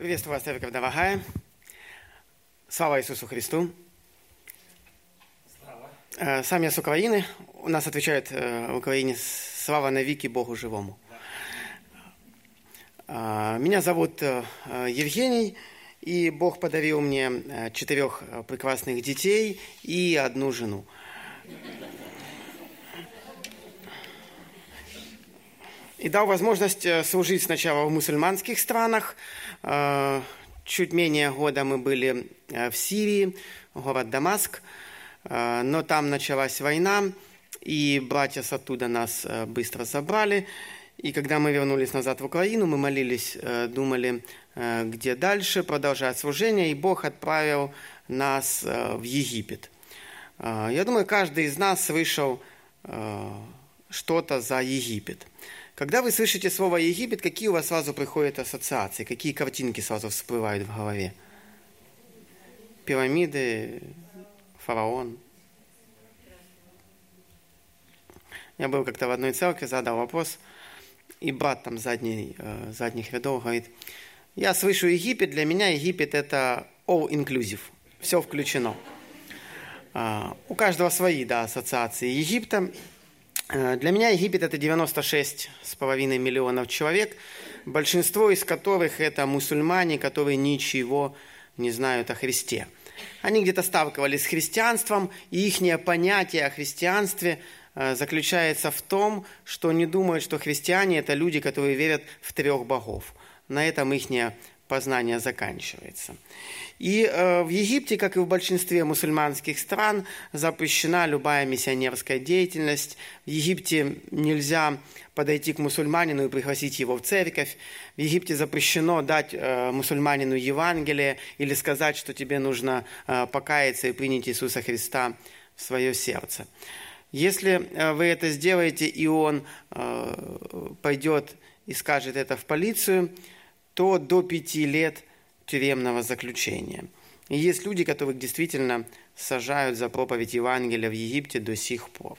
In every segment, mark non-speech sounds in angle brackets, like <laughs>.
Приветствую вас, церковь дорогая. Слава Иисусу Христу. Слава. Сам я с Украины. У нас отвечают в Украине «Слава навеки Богу живому». Меня зовут Евгений, и Бог подарил мне четырех прекрасных детей и одну жену. <laughs> И дал возможность служить сначала в мусульманских странах, Э, чуть менее года мы были э, в Сирии, город Дамаск, э, но там началась война, и братья с оттуда нас быстро забрали. И когда мы вернулись назад в Украину, мы молились, думали, где дальше продолжать служение, и Бог отправил нас в Египет. Я думаю, каждый из нас слышал что-то за Египет. Когда вы слышите слово Египет, какие у вас сразу приходят ассоциации, какие картинки сразу всплывают в голове? Пирамиды, фараон. Я был как-то в одной церкви, задал вопрос, и брат там задний, э, задних рядов говорит, я слышу Египет, для меня Египет это all inclusive, все включено. Uh, у каждого свои да, ассоциации Египта. Э, для меня Египет это 96,5 миллионов человек, большинство из которых это мусульмане, которые ничего не знают о Христе. Они где-то сталкивались с христианством, и их понятие о христианстве э, заключается в том, что они думают, что христиане – это люди, которые верят в трех богов. На этом их познание заканчивается. И э, в Египте, как и в большинстве мусульманских стран, запрещена любая миссионерская деятельность. В Египте нельзя подойти к мусульманину и пригласить его в церковь. В Египте запрещено дать э, мусульманину Евангелие или сказать, что тебе нужно э, покаяться и принять Иисуса Христа в свое сердце. Если э, вы это сделаете, и он э, пойдет и скажет это в полицию, то до пяти лет тюремного заключения. И есть люди, которых действительно сажают за проповедь Евангелия в Египте до сих пор.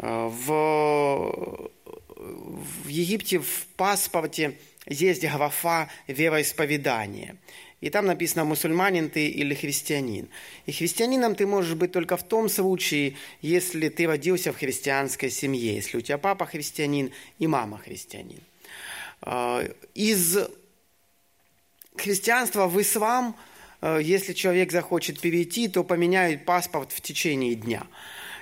Э, в, в Египте в паспорте есть графа вероисповедания. И там написано, мусульманин ты или христианин. И христианином ты можешь быть только в том случае, если ты родился в христианской семье, если у тебя папа христианин и мама христианин. Э, из христианство в ислам, э, если человек захочет перейти, то поменяют паспорт в течение дня.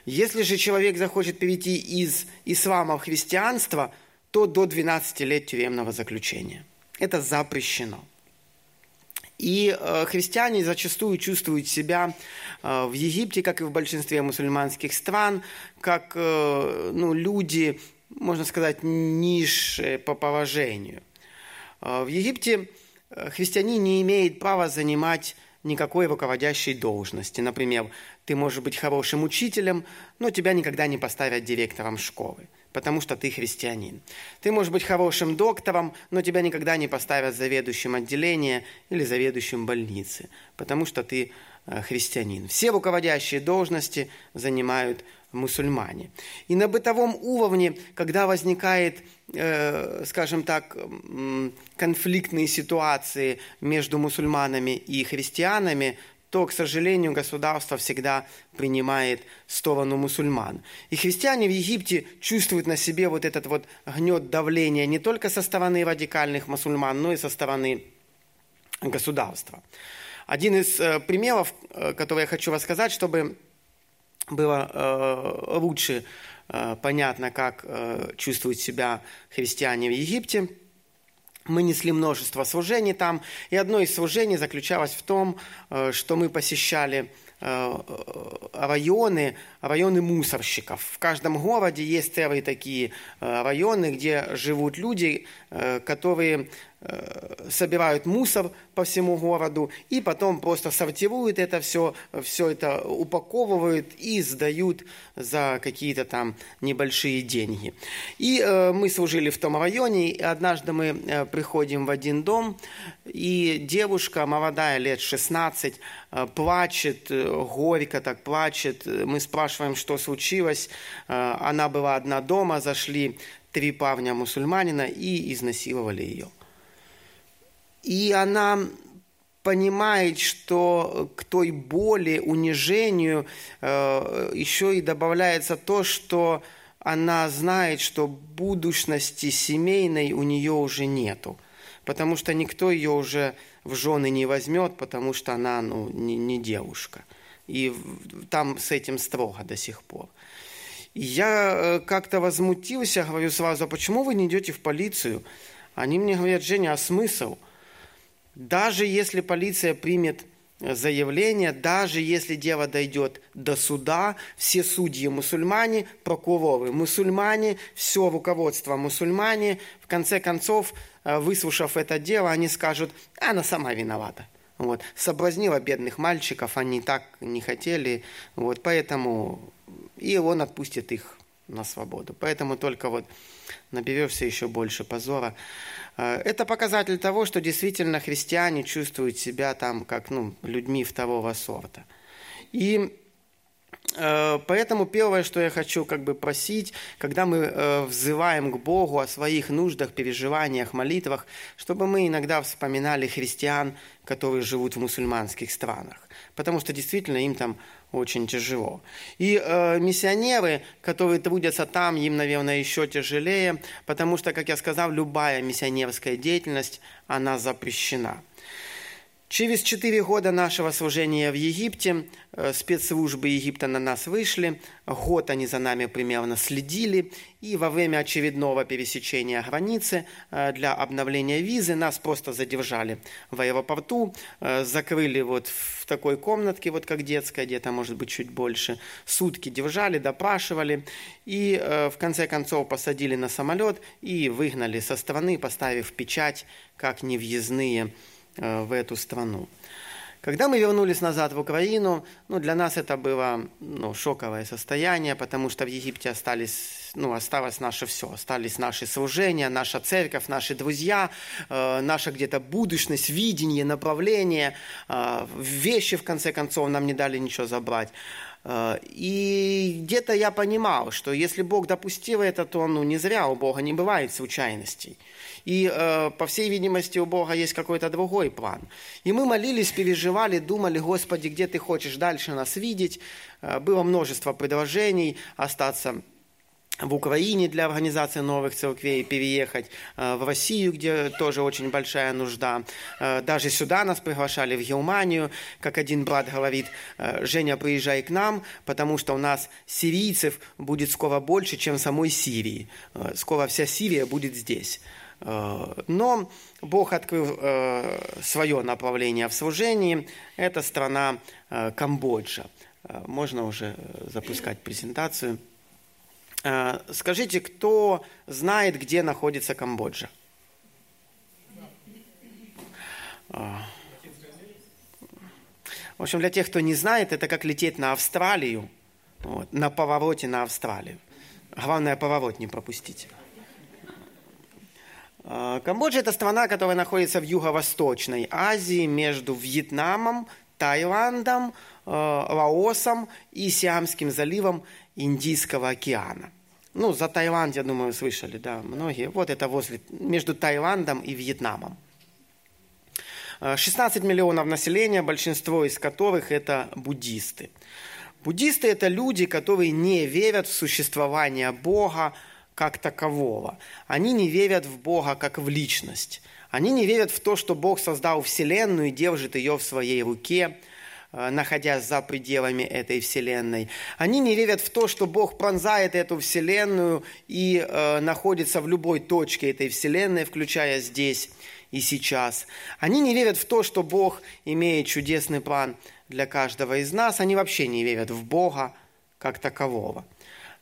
Если же человек захочет перейти из ислама в христианство, то до 12 лет тюремного заключения. Это запрещено. И э, христиане зачастую чувствуют себя э, в Египте, как и в большинстве мусульманских стран, как ну, люди, можно сказать, низшие по положению. В Египте христианин не имеет права занимать никакой руководящей должности. Например, ты можешь быть хорошим учителем, но тебя никогда не поставят директором школы, потому что ты христианин. Ты можешь быть хорошим доктором, но тебя никогда не поставят заведующим отделения или заведующим больницы, потому что ты э, христианин. Все руководящие должности занимают мусульмане. И на бытовом уровне, когда возникает, э, скажем так, конфликтные ситуации между мусульманами и христианами, то, к сожалению, государство всегда принимает сторону мусульман. И христиане в Египте чувствуют на себе вот этот вот гнет давления не только со стороны радикальных мусульман, но и со стороны государства. Один из э, примеров, э, который я хочу рассказать, чтобы было э, лучше э, понятно, как э, чувствуют себя христиане в Египте. Мы несли множество служений там, и одно из служений заключалось в том, э, что мы посещали районы, районы мусорщиков. В каждом городе есть целые такие районы, где живут люди, которые собирают мусор по всему городу и потом просто сортируют это все, все это упаковывают и сдают за какие-то там небольшие деньги. И э, мы служили в том районе, и однажды мы э, приходим в один дом, и девушка молодая, лет 16, э, плачет, э, горько так плачет. Мы спрашиваем, что случилось. Э, она была одна дома, зашли три парня мусульманина и изнасиловали ее. И она понимает, что к той боли, унижению э, еще и добавляется то, что она знает, что будущности семейной у нее уже нету, потому что никто ее уже в жены не возьмет, потому что она ну, не, не девушка. И там с этим строго до сих пор. Я э, как-то возмутился, говорю сразу, а почему вы не идете в полицию? Они мне говорят, Женя, а смысл – даже если полиция примет э, заявление, даже если дело дойдет до суда, все судьи мусульмане, прокуроры мусульмане, все руководство мусульмане, в конце концов, э, выслушав это дело, они скажут, она сама виновата. Вот. Соблазнила бедных мальчиков, они так не хотели, вот, поэтому и он отпустит их на свободу. Поэтому только вот наберешься еще больше позора. Э, это показатель того, что действительно христиане чувствуют себя там как ну, людьми второго сорта. И э, Поэтому первое, что я хочу как бы просить, когда мы э, взываем к Богу о своих нуждах, переживаниях, молитвах, чтобы мы иногда вспоминали христиан, которые живут в мусульманских странах. Потому что действительно им там очень тяжело. И э, миссионеры, которые трудятся там, им, наверное, еще тяжелее, потому что, как я сказал, любая миссионерская деятельность, она запрещена. Через четыре года нашего служения в Египте э, спецслужбы Египта на нас вышли, год они за нами примерно следили, и во время очередного пересечения границы э, для обновления визы нас просто задержали в аэропорту, э, закрыли вот в такой комнатке, вот как детская, где-то может быть чуть больше, сутки держали, допрашивали, и в конце концов посадили на самолет и выгнали со страны, поставив печать как невъездные в эту страну. Когда мы вернулись назад в Украину, ну, для нас это было ну, шоковое состояние, потому что в Египте остались, ну, осталось наше все. Остались наши служения, наша церковь, наши друзья, э, наша где-то будущность, видение, направление. Э, вещи, в конце концов, нам не дали ничего забрать. Э, и где-то я понимал, что если Бог допустил это, то ну, не зря у Бога не бывает случайностей. И, э, по всей видимости, у Бога есть какой-то другой план. И мы молились, переживали, думали, Господи, где Ты хочешь дальше нас видеть. Э, было множество предложений остаться в Украине для организации новых церквей, переехать э, в Россию, где тоже очень большая нужда. Э, даже сюда нас приглашали, в Германию. Как один брат говорит, э, Женя, приезжай к нам, потому что у нас сирийцев будет скоро больше, чем самой Сирии. Скоро вся Сирия будет здесь. Но Бог открыл свое направление в служении. Это страна Камбоджа. Можно уже запускать презентацию. Э, скажите, кто знает, где находится Камбоджа? Э, в общем, для тех, кто не знает, это как лететь на Австралию, вот, на повороте на Австралию. Главное, поворот не пропустить. Э, Камбоджа – это страна, которая находится в Юго-Восточной Азии между Вьетнамом, Таиландом, Лаосом и Сиамским заливом Индийского океана. Ну, за Таиланд, я думаю, слышали, да, многие. Вот это возле, между Таиландом и Вьетнамом. 16 миллионов населения, большинство из которых это буддисты. Буддисты – это люди, которые не верят в существование Бога как такового. Они не верят в Бога как в личность. Они не верят в то, что Бог создал Вселенную и держит ее в своей руке – Э, находясь за пределами этой Вселенной. Они не верят в то, что Бог пронзает эту Вселенную и э, находится в любой точке этой Вселенной, включая здесь и сейчас. Они не верят в то, что Бог имеет чудесный план для каждого из нас. Они вообще не верят в Бога как такового.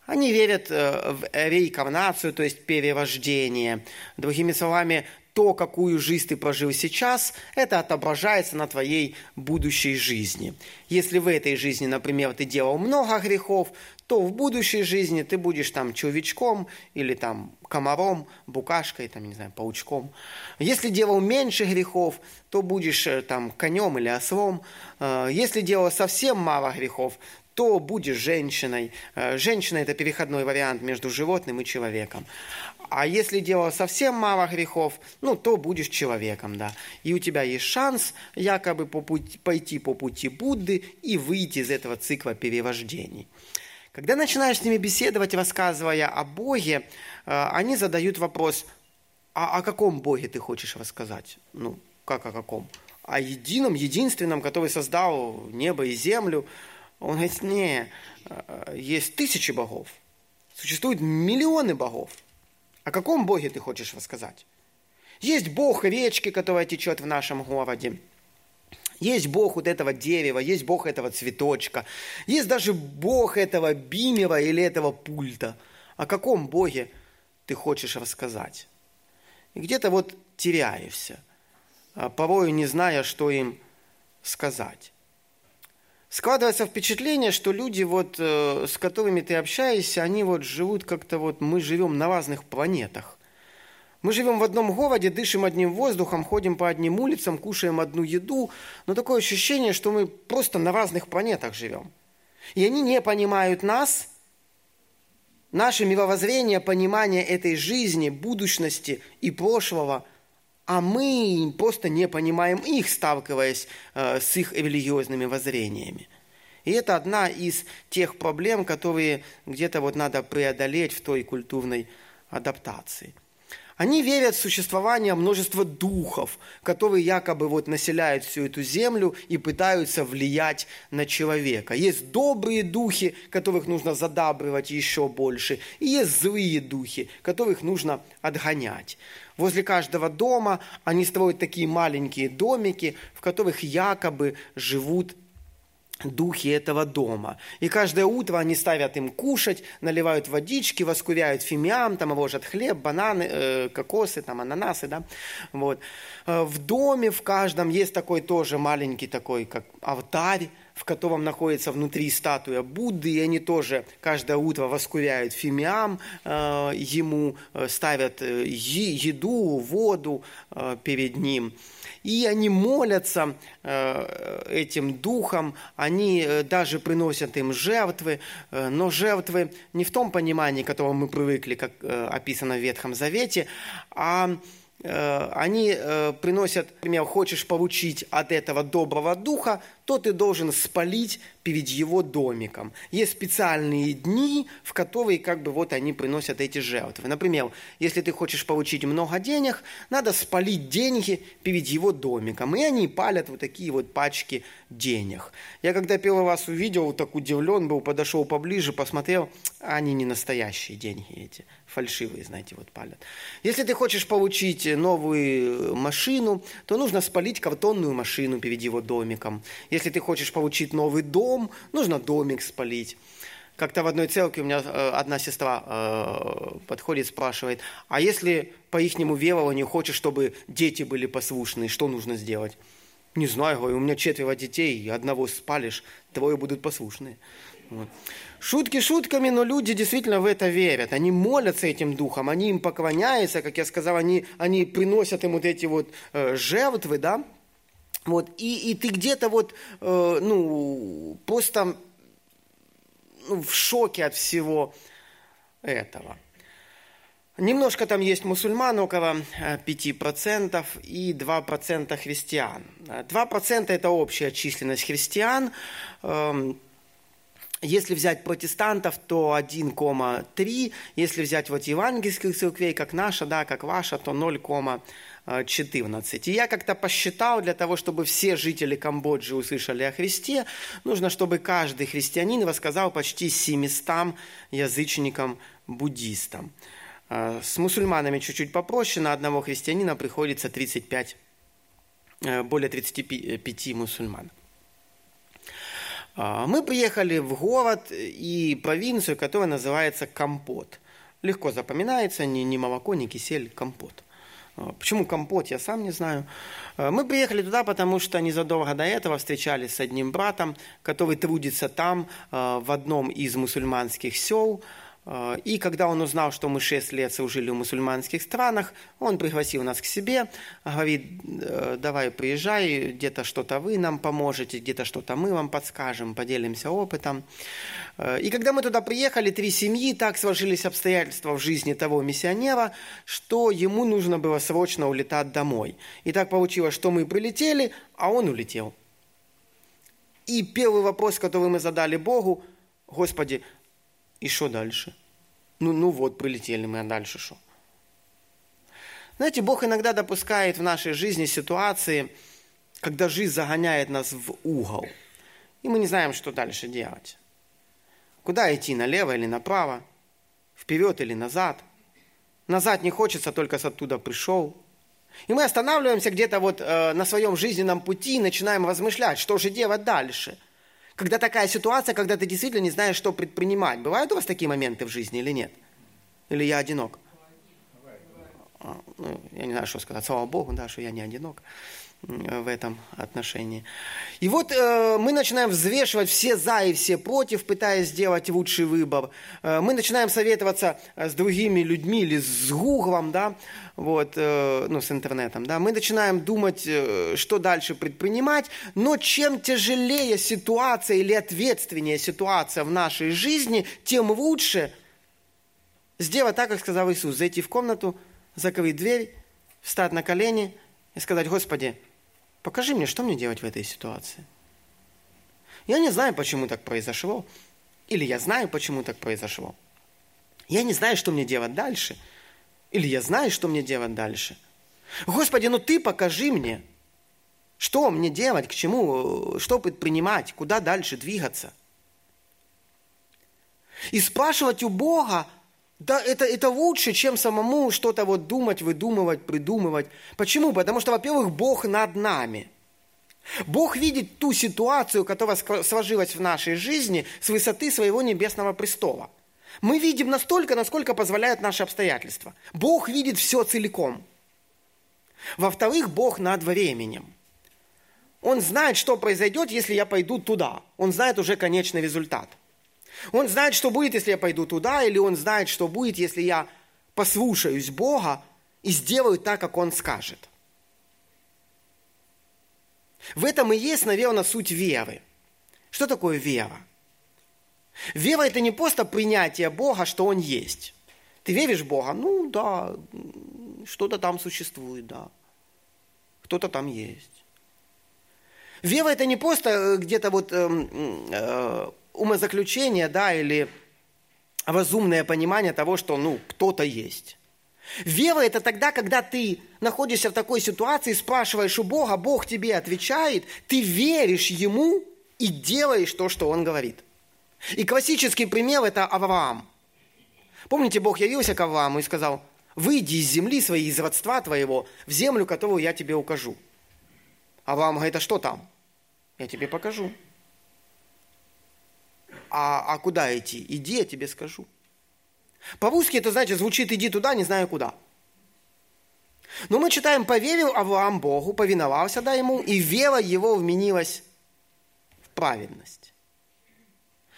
Они верят э, в реинкарнацию, то есть перерождение. Другими словами, то, какую жизнь ты прожил сейчас, это отображается на твоей будущей жизни. Если в этой жизни, например, ты делал много грехов, то в будущей жизни ты будешь там червячком или там комаром, букашкой, там, не знаю, паучком. Если делал меньше грехов, то будешь э, там конем или ослом. Э, если делал совсем мало грехов, то будешь женщиной. Э, женщина – это переходной вариант между животным и человеком. А если дело совсем мало грехов, ну, то будешь человеком, да. И у тебя есть шанс якобы по пути, пойти по пути Будды и выйти из этого цикла перерождений. Когда начинаешь с ними беседовать, рассказывая о Боге, э, они задают вопрос, а о каком Боге ты хочешь рассказать? Ну, как о каком? О едином, единственном, который создал небо и землю. Он говорит, не, э, есть тысячи богов, существуют миллионы богов. О каком Боге ты хочешь рассказать? Есть Бог речки, которая течет в нашем городе. Есть Бог вот этого дерева, есть Бог этого цветочка, есть даже Бог этого бимера или этого пульта. О каком Боге ты хочешь рассказать? И где-то вот теряешься, а порою не зная, что им сказать. Складывается впечатление, что люди, вот, э, с которыми ты общаешься, они вот живут как-то вот, мы живем на разных планетах. Мы живем в одном городе, дышим одним воздухом, ходим по одним улицам, кушаем одну еду, но такое ощущение, что мы просто на разных планетах живем. И они не понимают нас, наше мировоззрение, понимание этой жизни, будущности и прошлого, а мы просто не понимаем их, сталкиваясь э, с их религиозными воззрениями. И это одна из тех проблем, которые где-то вот надо преодолеть в той культурной адаптации – они верят в существование множества духов, которые якобы вот населяют всю эту землю и пытаются влиять на человека. Есть добрые духи, которых нужно задабривать еще больше, и есть злые духи, которых нужно отгонять. Возле каждого дома они строят такие маленькие домики, в которых якобы живут духи этого дома. И каждое утро они ставят им кушать, наливают водички, воскуряют фимиам, там ложат хлеб, бананы, э, кокосы, там ананасы, да. Вот. Э, в доме в каждом есть такой тоже маленький такой, как алтарь, в котором находится внутри статуя Будды, и они тоже каждое утро воскуряют фимиам э, ему, э, ставят э, еду, воду э, перед ним. И они молятся э, этим духом, они э, даже приносят им жертвы, э, но жертвы не в том понимании, к которому мы привыкли, как описано в Ветхом Завете, а они приносят, например, хочешь получить от этого доброго духа, то ты должен спалить перед его домиком. Есть специальные дни, в которые как бы вот они приносят эти жертвы. Например, если ты хочешь получить много денег, надо спалить деньги перед его домиком. И они палят вот такие вот пачки денег. Я когда первый раз увидел, так удивлен был, подошел поближе, посмотрел, они не настоящие деньги эти, фальшивые, знаете, вот палят. Если ты хочешь получить новую машину, то нужно спалить картонную машину перед его домиком. Если ты хочешь получить новый дом, нужно домик спалить. Как-то в одной церкви у меня э, одна сестра э, подходит, спрашивает, а если по ихнему верованию хочешь, чтобы дети были послушны, что нужно сделать? Не знаю, говорю, у меня четверо детей, одного спалишь, двое будут послушны. Вот. Шутки шутками, но люди действительно в это верят. Они молятся этим духом, они им поклоняются, как я сказал, они, они приносят им вот эти вот э, жертвы, да, вот, и, и ты где-то вот, э, ну, просто ну, в шоке от всего этого. Немножко там есть мусульман, около 5%, э, и 2% христиан. 2% это общая численность христиан. Эм, если взять протестантов, то 1,3. Если взять вот евангельских церквей, как наша, да, как ваша, то 0,3. 14. И я как-то посчитал, для того, чтобы все жители Камбоджи услышали о Христе, нужно, чтобы каждый христианин рассказал почти 700 язычникам-буддистам. А, с мусульманами чуть-чуть попроще, на одного христианина приходится 35, э, более 35 мусульман. А, мы приехали в город и провинцию, которая называется Компот. Легко запоминается, ни, ни молоко, ни кисель, компот. А, почему компот, я сам не знаю. А, мы приехали туда, потому что незадолго до этого встречались с одним братом, который трудится там, а, в одном из мусульманских сел. Э, и когда он узнал, что мы шесть лет служили в мусульманских странах, он пригласил нас к себе, говорит, «Э, давай приезжай, где-то что-то вы нам поможете, где-то что-то мы вам подскажем, поделимся опытом. Э, и когда мы туда приехали, три семьи, так сложились обстоятельства в жизни того миссионера, что ему нужно было срочно улетать домой. И так получилось, что мы прилетели, а он улетел. И первый вопрос, который мы задали Богу, Господи, и что дальше? Ну, ну вот, прилетели мы, а дальше что? Знаете, Бог иногда допускает в нашей жизни ситуации, когда жизнь загоняет нас в угол, и мы не знаем, что дальше делать. Куда идти, налево или направо, вперед или назад. Назад не хочется, только с оттуда пришел. И мы останавливаемся где-то вот э, на своем жизненном пути и начинаем размышлять, что же делать дальше – когда такая ситуация, когда ты действительно не знаешь, что предпринимать. Бывают у вас такие моменты в жизни или нет? Или я одинок? А, ну, я не знаю, что сказать. Слава Богу, да, что я не одинок в этом отношении. И вот э, мы начинаем взвешивать все за и все против, пытаясь сделать лучший выбор. Э, мы начинаем советоваться с другими людьми или с Гуглом, да, вот, э, ну, с интернетом, да. Мы начинаем думать, э, что дальше предпринимать, но чем тяжелее ситуация или ответственнее ситуация в нашей жизни, тем лучше сделать так, как сказал Иисус, зайти в комнату, закрыть дверь, встать на колени и сказать, Господи, Покажи мне, что мне делать в этой ситуации. Я не знаю, почему так произошло. Или я знаю, почему так произошло. Я не знаю, что мне делать дальше. Или я знаю, что мне делать дальше. Господи, ну ты покажи мне, что мне делать, к чему, что предпринимать, куда дальше двигаться. И спрашивать у Бога, да, это, это лучше, чем самому что-то вот думать, выдумывать, придумывать. Почему? Потому что, во-первых, Бог над нами. Бог видит ту ситуацию, которая сложилась в нашей жизни с высоты своего небесного престола. Мы видим настолько, насколько позволяют наши обстоятельства. Бог видит все целиком. Во-вторых, Бог над временем. Он знает, что произойдет, если я пойду туда. Он знает уже конечный результат. Он знает, что будет, если я пойду туда, или он знает, что будет, если я послушаюсь Бога и сделаю так, как Он скажет. В этом и есть, наверное, суть веры. Что такое вера? Вера – это не просто принятие Бога, что Он есть. Ты веришь в Бога? Ну да, что-то там существует, да. Кто-то там есть. Вера – это не просто э, где-то вот э, э, умозаключение, да, или разумное понимание того, что, ну, кто-то есть. Вера – это тогда, когда ты находишься в такой ситуации, спрашиваешь у Бога, Бог тебе отвечает, ты веришь Ему и делаешь то, что Он говорит. И классический пример – это Авраам. Помните, Бог явился к Аврааму и сказал, выйди из земли своей, из родства твоего, в землю, которую я тебе укажу. Авраам говорит, а что там? Я тебе покажу а, а куда идти? Иди, я тебе скажу. По-русски это значит, звучит «иди туда, не знаю куда». Но мы читаем «поверил Авраам Богу, повиновался да ему, и вера его вменилась в праведность».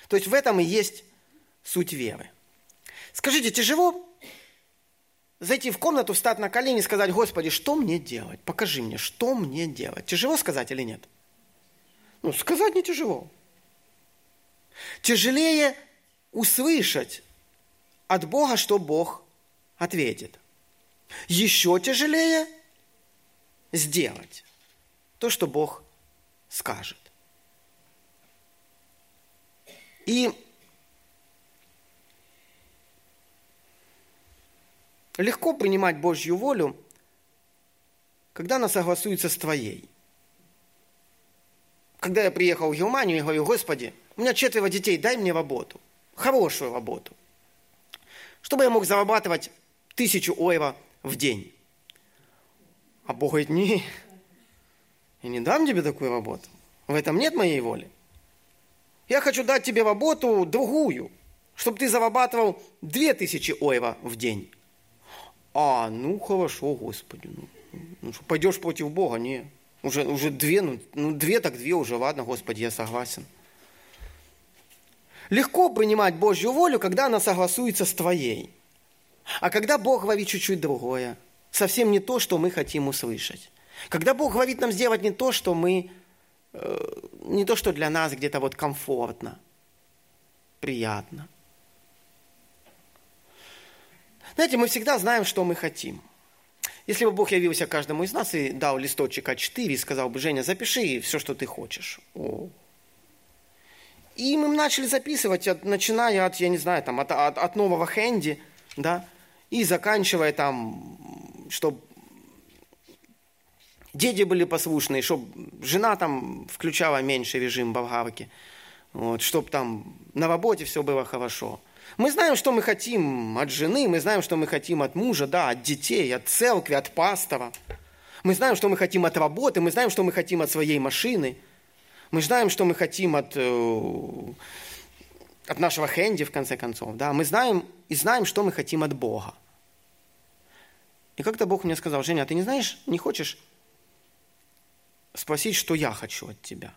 То есть в этом и есть суть веры. Скажите, тяжело зайти в комнату, встать на колени и сказать, Господи, что мне делать? Покажи мне, что мне делать. Тяжело сказать или нет? Ну, сказать не тяжело. Тяжелее услышать от Бога, что Бог ответит. Еще тяжелее сделать то, что Бог скажет. И легко принимать Божью волю, когда она согласуется с твоей. Когда я приехал в Германию, я говорю, Господи, у меня четверо детей, дай мне работу. Хорошую работу. Чтобы я мог зарабатывать тысячу евро в день. А Бог говорит, не, я не дам тебе такую работу. В этом нет моей воли. Я хочу дать тебе работу другую, чтобы ты зарабатывал две тысячи евро в день. А, ну хорошо, Господи. Ну, ну пойдешь против Бога? Не. Уже, уже две, ну, ну две так две уже, ладно, Господи, я согласен. Легко принимать Божью волю, когда она согласуется с твоей. А когда Бог говорит чуть-чуть другое, совсем не то, что мы хотим услышать. Когда Бог говорит нам сделать не то, что мы, э, не то, что для нас где-то вот комфортно, приятно. Знаете, мы всегда знаем, что мы хотим. Если бы Бог явился каждому из нас и дал листочек А4 и сказал бы, Женя, запиши все, что ты хочешь. О. И мы начали записывать, от, начиная от, я не знаю, там, от, от, от нового хэнди, да, и заканчивая там, чтобы дети были послушные, чтобы жена там включала меньший режим болгарки, вот, чтобы там на работе все было хорошо – мы знаем, что мы хотим от жены, мы знаем, что мы хотим от мужа, да, от детей, от церкви, от пастора. Мы знаем, что мы хотим от работы, мы знаем, что мы хотим от своей машины. Мы знаем, что мы хотим от, э, от нашего хэнди, в конце концов. Да? Мы знаем и знаем, что мы хотим от Бога. И как-то Бог мне сказал, Женя, а ты не знаешь, не хочешь спросить, что я хочу от тебя?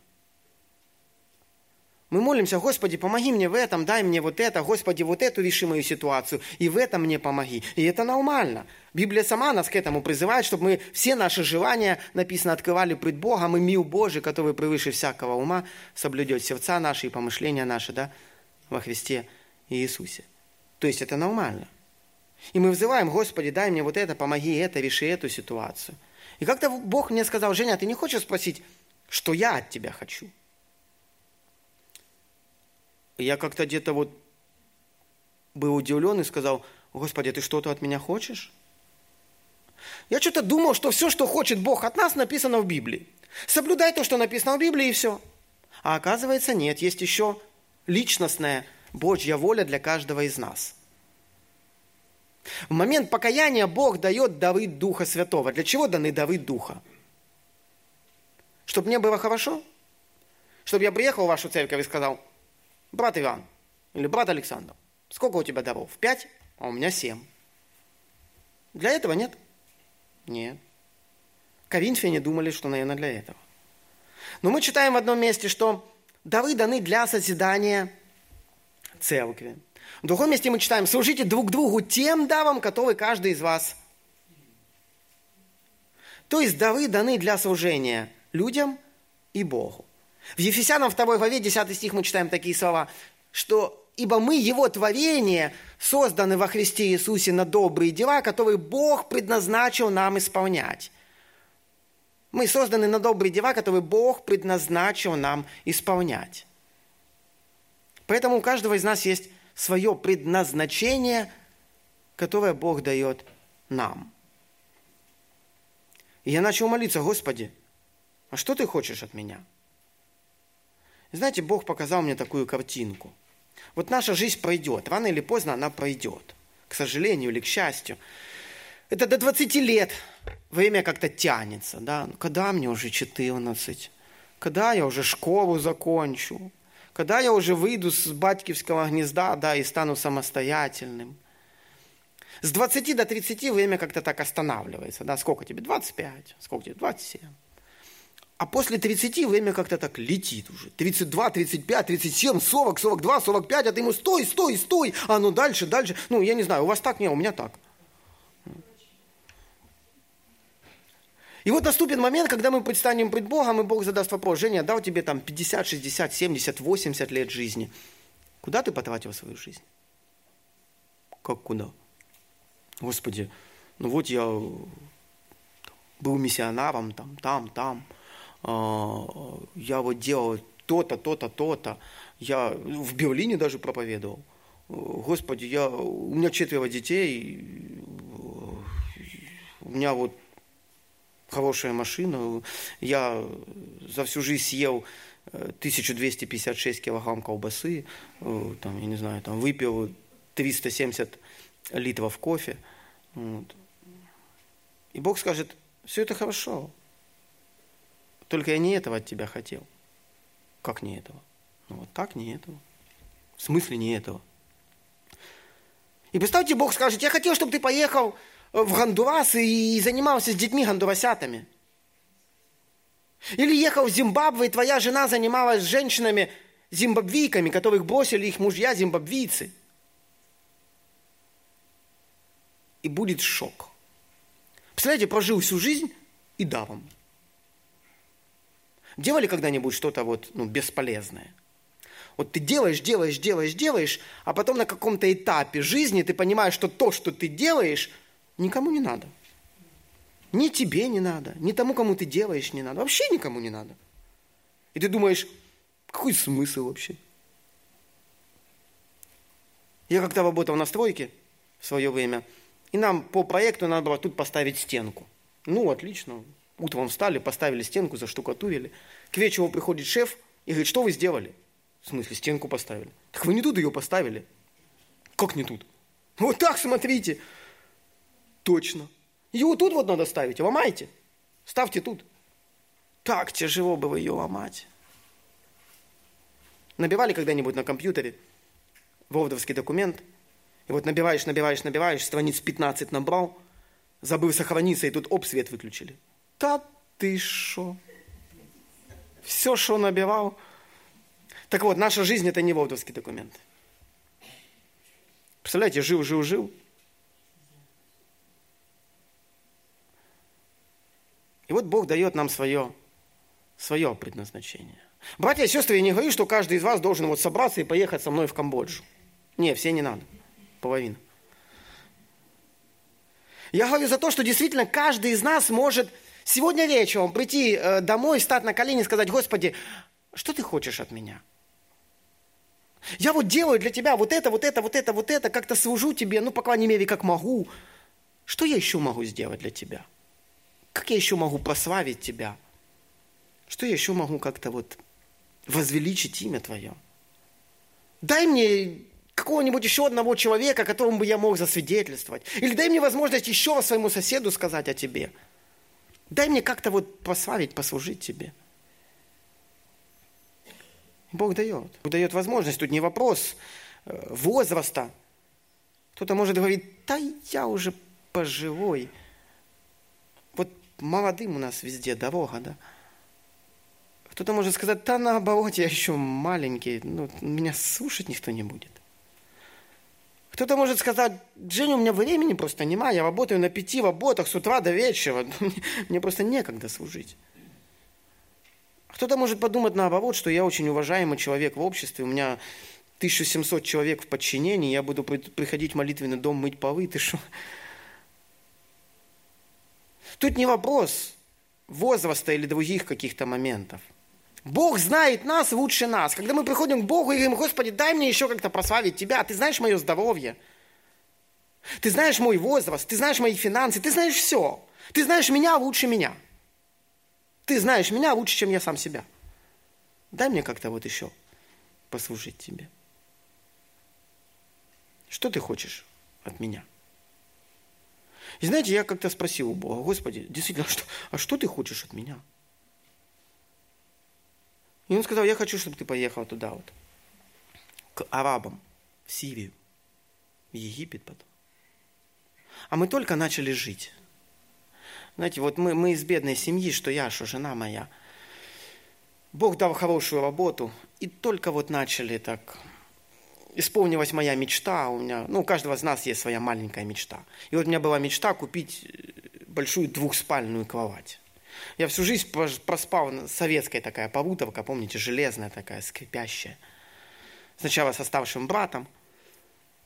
Мы молимся, Господи, помоги мне в этом, дай мне вот это, Господи, вот эту реши мою ситуацию, и в этом мне помоги. И это нормально. Библия сама нас к этому призывает, чтобы мы все наши желания, написано, открывали пред Богом, и мил Божий, который превыше всякого ума, соблюдет сердца наши и помышления наши, да, во Христе Иисусе. То есть это нормально. И мы взываем, Господи, дай мне вот это, помоги это, реши эту ситуацию. И как-то Бог мне сказал, Женя, ты не хочешь спросить, что я от тебя хочу? Я как-то где-то вот был удивлен и сказал, Господи, ты что-то от меня хочешь? Я что-то думал, что все, что хочет Бог от нас, написано в Библии. Соблюдай то, что написано в Библии, и все. А оказывается, нет, есть еще личностная Божья воля для каждого из нас. В момент покаяния Бог дает дары Духа Святого. Для чего даны дары Духа? Чтобы мне было хорошо? Чтобы я приехал в вашу церковь и сказал – брат Иван или брат Александр, сколько у тебя даров? Пять? А у меня семь. Для этого нет? Нет. Коринфяне думали, что, наверное, для этого. Но мы читаем в одном месте, что дары даны для созидания церкви. В другом месте мы читаем, служите друг другу тем даром, который каждый из вас. То есть дары даны для служения людям и Богу. В Ефесянам 2 главе 10 стих мы читаем такие слова, что «Ибо мы, Его творение, созданы во Христе Иисусе на добрые дела, которые Бог предназначил нам исполнять». Мы созданы на добрые дела, которые Бог предназначил нам исполнять. Поэтому у каждого из нас есть свое предназначение, которое Бог дает нам. И я начал молиться, Господи, а что ты хочешь от меня – знаете, Бог показал мне такую картинку. Вот наша жизнь пройдет, рано или поздно она пройдет. К сожалению или к счастью. Это до 20 лет время как-то тянется. Да? Ну, когда мне уже 14? Когда я уже школу закончу? Когда я уже выйду с батькивского гнезда да, и стану самостоятельным? С 20 до 30 время как-то так останавливается. Да? Сколько тебе? 25. Сколько тебе? 27. А после 30 время как-то так летит уже. 32, 35, 37, 40, 42, 45, а ты ему стой, стой, стой. А ну дальше, дальше. Ну, я не знаю, у вас так, не, у меня так. И вот наступит момент, когда мы предстанем пред Богом, и Бог задаст вопрос, Женя, дал тебе там 50, 60, 70, 80 лет жизни. Куда ты потратил свою жизнь? Как куда? Господи, ну вот я был миссионаром, там, там, там. А, я вот делал то-то, то-то, то-то. Я в Берлине даже проповедовал. Господи, я, у меня четверо детей, у меня вот хорошая машина, я за всю жизнь съел 1256 килограмм колбасы, там, я не знаю, там, выпил 370 литров кофе. Вот. И Бог скажет, все это хорошо, только я не этого от тебя хотел. Как не этого? Ну вот так не этого. В смысле не этого? И представьте, Бог скажет, я хотел, чтобы ты поехал в Гондурас и занимался с детьми гондурасятами. Или ехал в Зимбабве, и твоя жена занималась с женщинами зимбабвийками, которых бросили их мужья зимбабвийцы. И будет шок. Представляете, прожил всю жизнь и да вам. Делали когда-нибудь что-то вот, ну, бесполезное? Вот ты делаешь, делаешь, делаешь, делаешь, а потом на каком-то этапе жизни ты понимаешь, что то, что ты делаешь, никому не надо. Ни тебе не надо, ни тому, кому ты делаешь, не надо. Вообще никому не надо. И ты думаешь, какой смысл вообще? Я как-то работал на стройке в свое время, и нам по проекту надо было тут поставить стенку. Ну, отлично. Утром встали, поставили стенку, заштукатурили. К вечеру приходит шеф и говорит, что вы сделали? В смысле, стенку поставили? Так вы не тут ее поставили. Как не тут? Вот так смотрите. Точно. Ее вот тут вот надо ставить. Ломайте. Ставьте тут. Так тяжело было ее ломать. Набивали когда-нибудь на компьютере вордовский документ, и вот набиваешь, набиваешь, набиваешь, страниц 15 набрал, забыл сохраниться, и тут оп, свет выключили. Та ты шо? Все, что набивал. Так вот, наша жизнь – это не вордовский документ. Представляете, жил, жил, жил. И вот Бог дает нам свое, свое предназначение. Братья и сестры, я не говорю, что каждый из вас должен вот собраться и поехать со мной в Камбоджу. Не, все не надо. Половина. Я говорю за то, что действительно каждый из нас может сегодня вечером прийти э, домой, стать на колени и сказать, Господи, что ты хочешь от меня? Я вот делаю для тебя вот это, вот это, вот это, вот это, как-то служу тебе, ну, по крайней мере, как могу. Что я еще могу сделать для тебя? Как я еще могу прославить тебя? Что я еще могу как-то вот возвеличить имя Твое? Дай мне какого-нибудь еще одного человека, которому бы я мог засвидетельствовать. Или дай мне возможность еще своему соседу сказать о Тебе. Дай мне как-то вот прославить, послужить Тебе. Бог дает. Бог дает возможность. Тут не вопрос э, возраста. Кто-то может говорить, да я уже пожилой. Вот молодым у нас везде дорога, да. Кто-то может сказать, да наоборот, я еще маленький, ну, меня слушать никто не будет. Кто-то может сказать, Женя, у меня времени просто нема, я работаю на пяти работах с утра до вечера, <laughs> мне просто некогда служить. Кто-то может подумать наоборот, что я очень уважаемый человек в обществе, у меня 1700 человек в подчинении, я буду приходить в молитвенный дом мыть полы, ты что? Тут не вопрос возраста или других каких-то моментов. Бог знает нас лучше нас. Когда мы приходим к Богу и говорим, Господи, дай мне еще как-то прославить Тебя. Ты знаешь мое здоровье. Ты знаешь мой возраст, ты знаешь мои финансы, ты знаешь все. Ты знаешь меня лучше меня. Ты знаешь меня лучше, чем я сам себя. Дай мне как-то вот еще послужить тебе. Что ты хочешь от меня? И знаете, я как-то спросил у Бога, Господи, действительно, а что, а что ты хочешь от меня? И он сказал, я хочу, чтобы ты поехал туда вот, к арабам, в Сирию, в Египет потом. А мы только начали жить. Знаете, вот мы, мы из бедной семьи, что я, что жена моя. Бог дал хорошую работу, и только вот начали так исполнилась моя мечта, у меня, ну, у каждого из нас есть своя маленькая мечта. И вот у меня была мечта купить большую двухспальную кровать. Я всю жизнь проспал, советская такая побутовка, помните, железная такая, скрипящая. Сначала со старшим братом,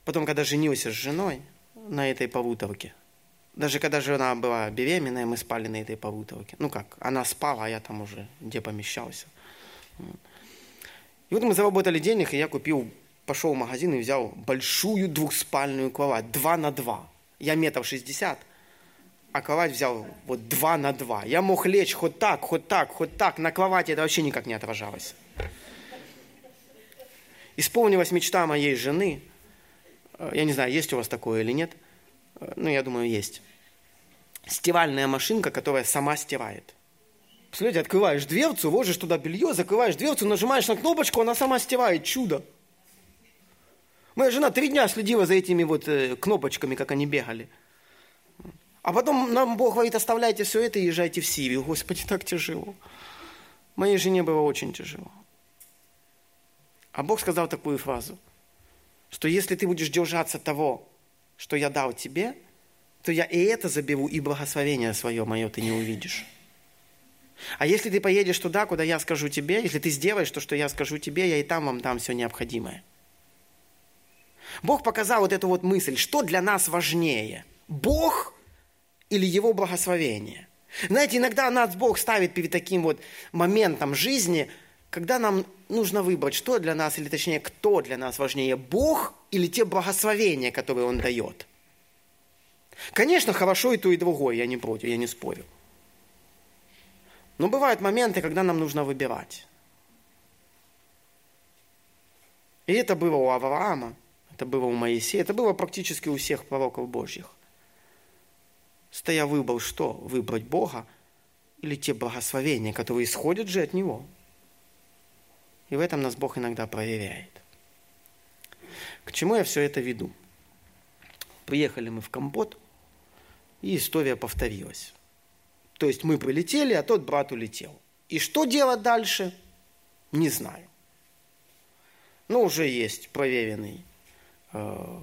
потом, когда женился с женой на этой побутовке, даже когда жена была беременная, мы спали на этой побутовке. Ну как, она спала, а я там уже где помещался. И вот мы заработали денег, и я купил, пошел в магазин и взял большую двухспальную кровать, два на два. Я метр шестьдесят, а кровать взял вот два на два. Я мог лечь хоть так, хоть так, хоть так. На кровати это вообще никак не отражалось. Исполнилась мечта моей жены. Э, я не знаю, есть у вас такое или нет. Э, ну, я думаю, есть стиральная машинка, которая сама стирает. Представляете, открываешь дверцу, ложишь туда белье, закрываешь дверцу, нажимаешь на кнопочку, она сама стирает. Чудо. Моя жена три дня следила за этими вот э, кнопочками, как они бегали. А потом нам Бог говорит, оставляйте все это и езжайте в Сирию. Господи, так тяжело. Моей жене было очень тяжело. А Бог сказал такую фразу, что если ты будешь держаться того, что я дал тебе, то я и это заберу, и благословение свое мое ты не увидишь. А если ты поедешь туда, куда я скажу тебе, если ты сделаешь то, что я скажу тебе, я и там вам дам все необходимое. Бог показал вот эту вот мысль, что для нас важнее, Бог или Его благословение. Знаете, иногда нас Бог ставит перед таким вот моментом жизни, когда нам нужно выбрать, что для нас, или точнее, кто для нас важнее, Бог или те благословения, которые Он дает. Конечно, хорошо и то, и другое, я не против, я не спорю. Но бывают моменты, когда нам нужно выбирать. И это было у Авраама, это было у Моисея, это было практически у всех пророков Божьих. Стоя выбор, что? Выбрать Бога или те благословения, которые исходят же от Него. И в этом нас Бог иногда проверяет. К чему я все это веду? Приехали мы в Компот, и история повторилась. То есть мы прилетели, а тот брат улетел. И что делать дальше? Не знаю. Но уже есть проверенный э,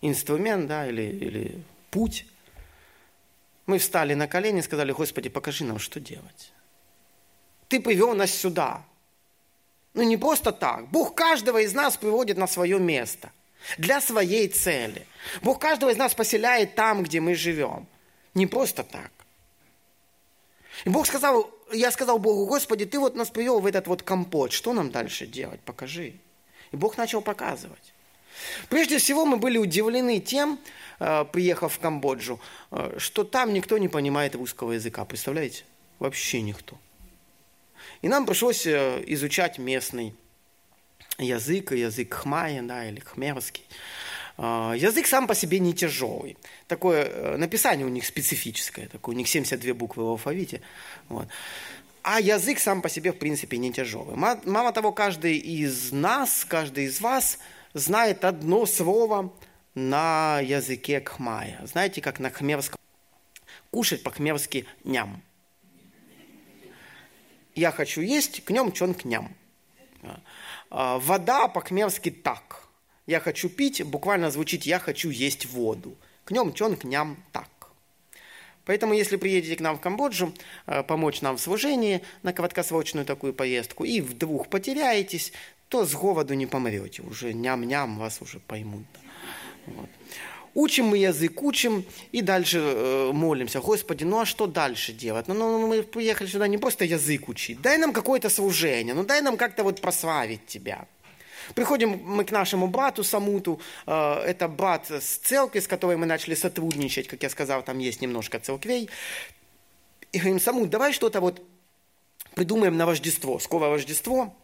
инструмент, да, или, или путь. Мы встали на колени и сказали, Господи, покажи нам, что делать. Ты привел нас сюда. Ну не просто так. Бог каждого из нас приводит на свое место. Для своей цели. Бог каждого из нас поселяет там, где мы живем. Не просто так. И Бог сказал, я сказал Богу, Господи, ты вот нас привел в этот вот компот. Что нам дальше делать? Покажи. И Бог начал показывать. Прежде всего мы были удивлены тем, э, приехав в Камбоджу, э, что там никто не понимает русского языка. Представляете? Вообще никто. И нам пришлось э, изучать местный язык, язык хмая, да, или хмерский. Язык сам по себе не тяжелый. Такое написание у них специфическое, такое, у них 72 буквы в алфавите. Вот. А язык сам по себе, в принципе, не тяжелый. Мало того, каждый из нас, каждый из вас – знает одно слово на языке кхмая. Знаете, как на хмерском? Кушать по-хмерски ням. Я хочу есть, к нем чон к ням. А, вода по-хмерски так. Я хочу пить, буквально звучит «я хочу есть воду». К нем чон к ням так. Поэтому, если приедете к нам в Камбоджу, а, помочь нам в служении на короткосрочную такую поездку, и вдруг потеряетесь, то с голоду не помрете. Уже ням-ням вас уже поймут. Вот. Учим мы язык, учим и дальше э, молимся. Господи, ну а что дальше делать? Ну, ну, мы приехали сюда не просто язык учить. Дай нам какое-то служение. Ну дай нам как-то вот прославить Тебя. Приходим мы к нашему брату Самуту. Э, это брат с церкви, с которой мы начали сотрудничать. Как я сказал, там есть немножко церквей. И говорим, Самут, давай что-то вот придумаем на Рождество. Скоро Рождество.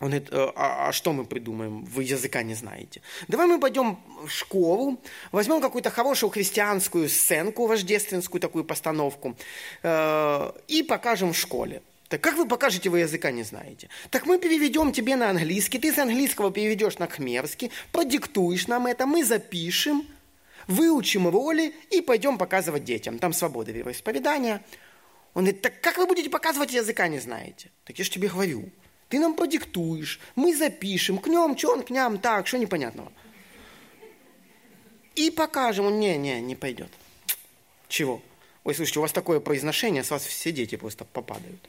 Он говорит, «Э, а, а что мы придумаем? Вы языка не знаете. Давай мы пойдем в школу, возьмем какую-то хорошую христианскую сценку, рождественскую такую постановку, э, и покажем в школе. Так как вы покажете, вы языка не знаете? Так мы переведем тебе на английский, ты с английского переведешь на хмерский, продиктуешь нам это, мы запишем, выучим роли и пойдем показывать детям. Там свобода вероисповедания. Он говорит, так как вы будете показывать, языка не знаете? Так я же тебе говорю. Ты нам продиктуешь, мы запишем, к нем, чон, к ням, так, что непонятного. И покажем. Он, не, не, не пойдет. Чего? Ой, слушайте, у вас такое произношение, с вас все дети просто попадают.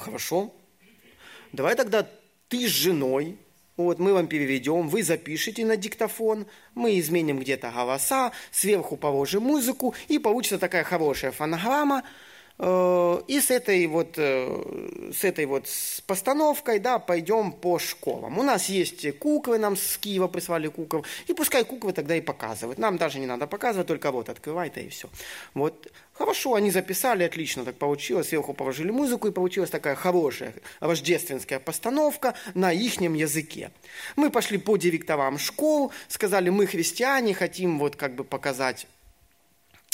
Хорошо. Давай тогда ты с женой, вот мы вам переведем, вы запишите на диктофон, мы изменим где-то голоса, сверху положим музыку, и получится такая хорошая фонограмма, и с этой вот, э, с этой вот постановкой, да, пойдем по школам. У нас есть куклы, нам с Киева прислали кукол, и пускай куклы тогда и показывают. Нам даже не надо показывать, только вот открывай и все. Вот, хорошо, они записали, отлично так получилось, сверху положили музыку, и получилась такая хорошая рождественская постановка на ихнем языке. Мы пошли по директорам школ, сказали, мы христиане, хотим вот как бы показать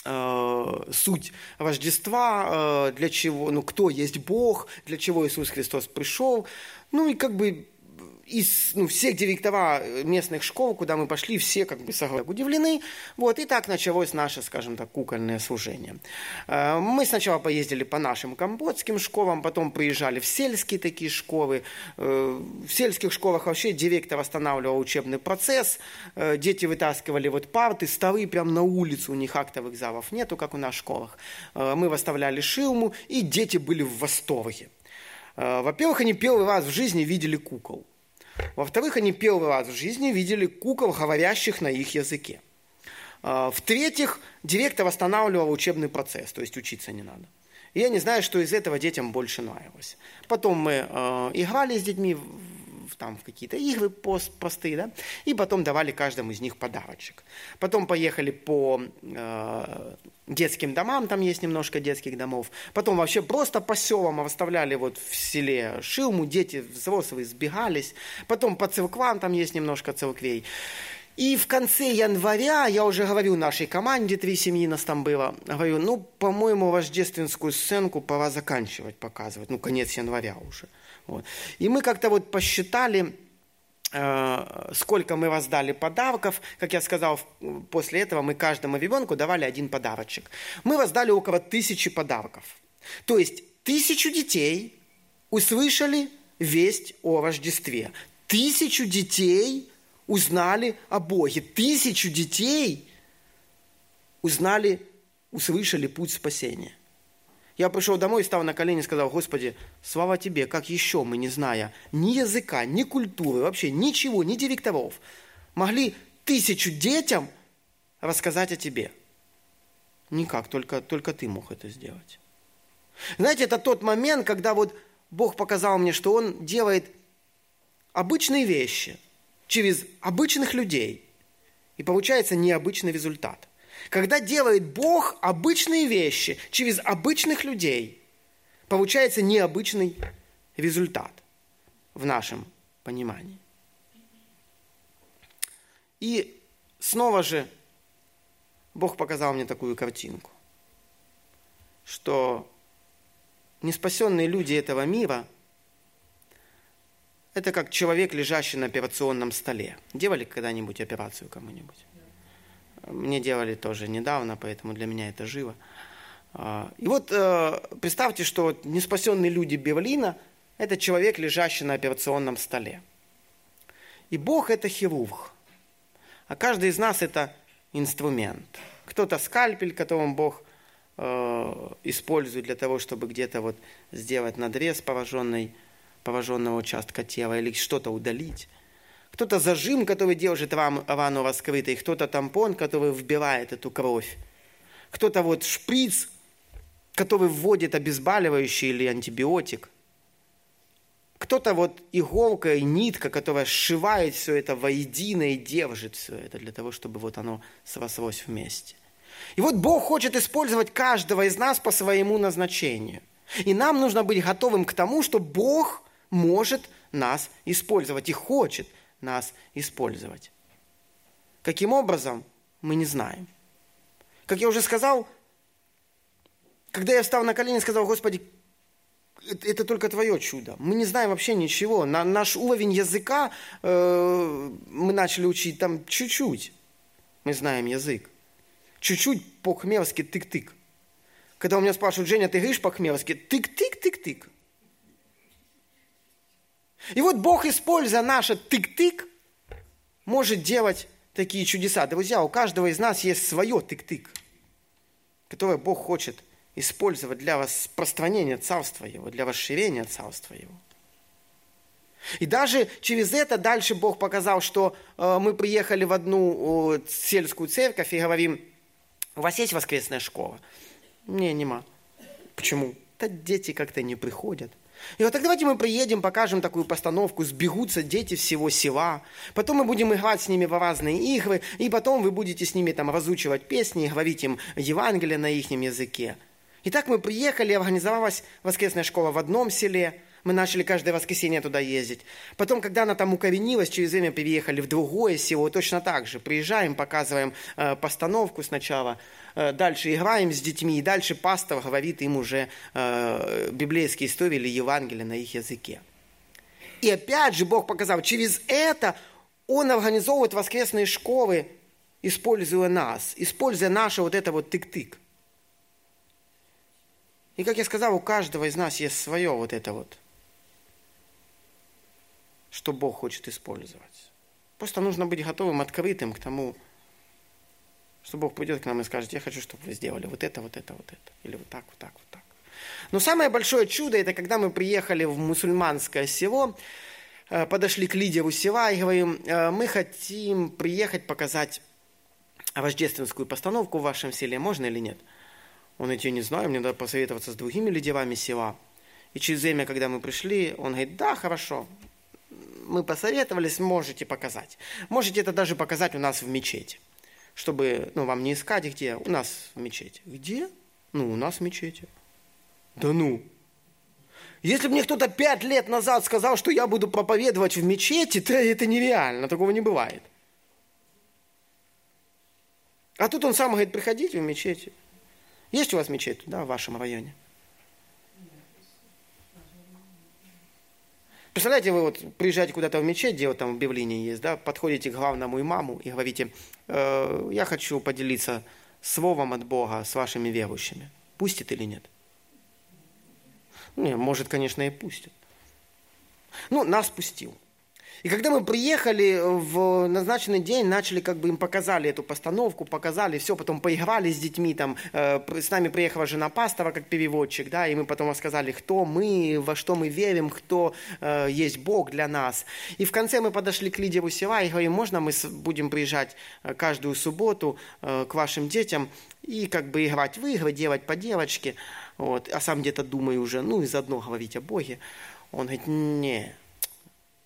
Э, суть Рождества, э, для чего, ну, кто есть Бог, для чего Иисус Христос пришел. Ну и как бы из ну, всех директора э, местных школ, куда мы пошли, все как бы удивлены. Вот, и так началось наше, скажем так, кукольное служение. Э, мы сначала поездили по нашим камбодским школам, потом приезжали в сельские такие школы. Э, в сельских школах вообще директор останавливал учебный процесс. Дети вытаскивали вот парты, столы прямо на улицу, у них актовых залов нету, как у нас в школах. Мы выставляли шилму, и дети были в восторге. Во-первых, они первый раз в жизни видели кукол. Во-вторых, они первый раз в жизни видели кукол, говорящих на их языке. А, в-третьих, директор восстанавливал учебный процесс, то есть учиться не надо. И я не знаю, что из этого детям больше нравилось. Потом мы э, играли с детьми там, в какие-то игры пост, простые, да, и потом давали каждому из них подарочек. Потом поехали по э, детским домам, там есть немножко детских домов. Потом вообще просто по селам оставляли вот в селе шилму, дети взрослые сбегались. Потом по церквам там есть немножко церквей. И в конце января, я уже говорю нашей команде, три семьи нас там было, говорю, ну, по-моему, рождественскую сценку пора заканчивать показывать, ну, конец января уже. Вот. И мы как-то вот посчитали, Э, сколько мы раздали подарков. Как я сказал, после этого мы каждому ребенку давали один подарочек. Мы раздали около тысячи подарков. То есть тысячу детей услышали весть о Рождестве. Тысячу детей узнали о Боге. Тысячу детей узнали, услышали путь спасения – я пришел домой, стал на колени и сказал, Господи, слава Тебе, как еще мы, не зная ни языка, ни культуры, вообще ничего, ни директоров, могли тысячу детям рассказать о Тебе. Никак, только, только Ты мог это сделать. Знаете, это тот момент, когда вот Бог показал мне, что Он делает обычные вещи через обычных людей. И получается необычный результат – когда делает Бог обычные вещи через обычных людей, получается необычный результат в нашем понимании. И снова же Бог показал мне такую картинку, что неспасенные люди этого мира – это как человек, лежащий на операционном столе. Делали когда-нибудь операцию кому-нибудь? Мне делали тоже недавно, поэтому для меня это живо. А, и вот э, представьте, что неспасенные люди Берлина – это человек, лежащий на операционном столе. И Бог – это хирург. А каждый из нас – это инструмент. Кто-то скальпель, которым Бог э, использует для того, чтобы где-то вот сделать надрез пораженной, пораженного участка тела или что-то удалить. Кто-то зажим, который держит рану раскрытой, кто-то тампон, который вбивает эту кровь. Кто-то вот шприц, который вводит обезболивающий или антибиотик. Кто-то вот иголка и нитка, которая сшивает все это воедино и держит все это для того, чтобы вот оно срослось вместе. И вот Бог хочет использовать каждого из нас по своему назначению. И нам нужно быть готовым к тому, что Бог может нас использовать и хочет нас использовать. Каким образом, мы не знаем. Как я уже сказал, когда я встал на колени и сказал, Господи, это, это только Твое чудо. Мы не знаем вообще ничего. На, наш уровень языка э, мы начали учить там чуть-чуть. Мы знаем язык. Чуть-чуть по-хмелски тык-тык. Когда у меня спрашивают, Женя, ты говоришь по-хмелски? Тык-тык-тык-тык. И вот Бог, используя наше тык-тык, может делать такие чудеса. Друзья, у каждого из нас есть свое тык-тык, которое Бог хочет использовать для распространения Царства Его, для расширения Царства Его. И даже через это дальше Бог показал, что э, мы приехали в одну сельскую церковь и говорим, у вас есть воскресная школа? Не, нема. Почему? Да дети как-то не приходят. И вот так давайте мы приедем, покажем такую постановку, сбегутся дети всего села, потом мы будем играть с ними в разные игры, и потом вы будете с ними там разучивать песни говорить им Евангелие на их языке. И так мы приехали, организовалась воскресная школа в одном селе, мы начали каждое воскресенье туда ездить. Потом, когда она там укоренилась, через время переехали в другое село, точно так же. Приезжаем, показываем э, постановку сначала, э, дальше играем с детьми, и дальше пастор говорит им уже э, библейские истории или Евангелие на их языке. И опять же Бог показал, через это Он организовывает воскресные школы, используя нас, используя наше вот это вот тык-тык. И как я сказал, у каждого из нас есть свое вот это вот, что Бог хочет использовать. Просто нужно быть готовым, открытым к тому, что Бог придет к нам и скажет, я хочу, чтобы вы сделали вот это, вот это, вот это. Или вот так, вот так, вот так. Но самое большое чудо, это когда мы приехали в мусульманское село, э, подошли к лидеру села и говорим, «Э, мы хотим приехать показать рождественскую постановку в вашем селе, можно или нет? Он говорит, я не знаю, мне надо посоветоваться с другими лидерами села. И через время, когда мы пришли, он говорит, да, хорошо, мы посоветовались, можете показать. Можете это даже показать у нас в мечети, чтобы ну, вам не искать где. У нас в мечети. Где? Ну, у нас в мечети. Да ну. Если бы мне кто-то пять лет назад сказал, что я буду проповедовать в мечети, то это нереально, такого не бывает. А тут он сам говорит, приходите в мечети. Есть у вас мечеть, да, в вашем районе? Представляете, вы вот приезжаете куда-то в мечеть, где вот там в Бевлине есть, да, подходите к главному имаму и говорите, э, я хочу поделиться словом от Бога с вашими верующими. Пустит или нет? Не, может, конечно, и пустит. Ну, нас пустил. И когда мы приехали в назначенный день, начали как бы им показали эту постановку, показали все, потом поиграли с детьми, там, э, с нами приехала жена пастора как переводчик, да, и мы потом рассказали, кто мы, во что мы верим, кто э, есть Бог для нас. И в конце мы подошли к лидеру села и говорим, можно мы будем приезжать э, каждую субботу э, к вашим детям и как бы играть в игры, делать поделочки, вот, а сам где-то думаю уже, ну и заодно говорить о Боге. Он говорит, не,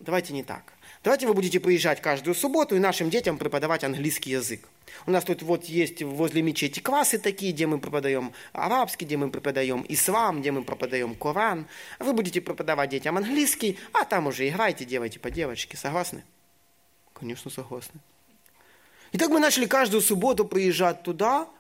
давайте не так. Давайте вы будете приезжать каждую субботу и нашим детям преподавать английский язык. У нас тут вот есть возле мечети классы такие, где мы преподаем арабский, где мы преподаем ислам, где мы преподаем Коран. Вы будете преподавать детям английский, а там уже играйте, делайте по девочке. Согласны? Конечно, согласны. И так мы начали каждую субботу приезжать туда –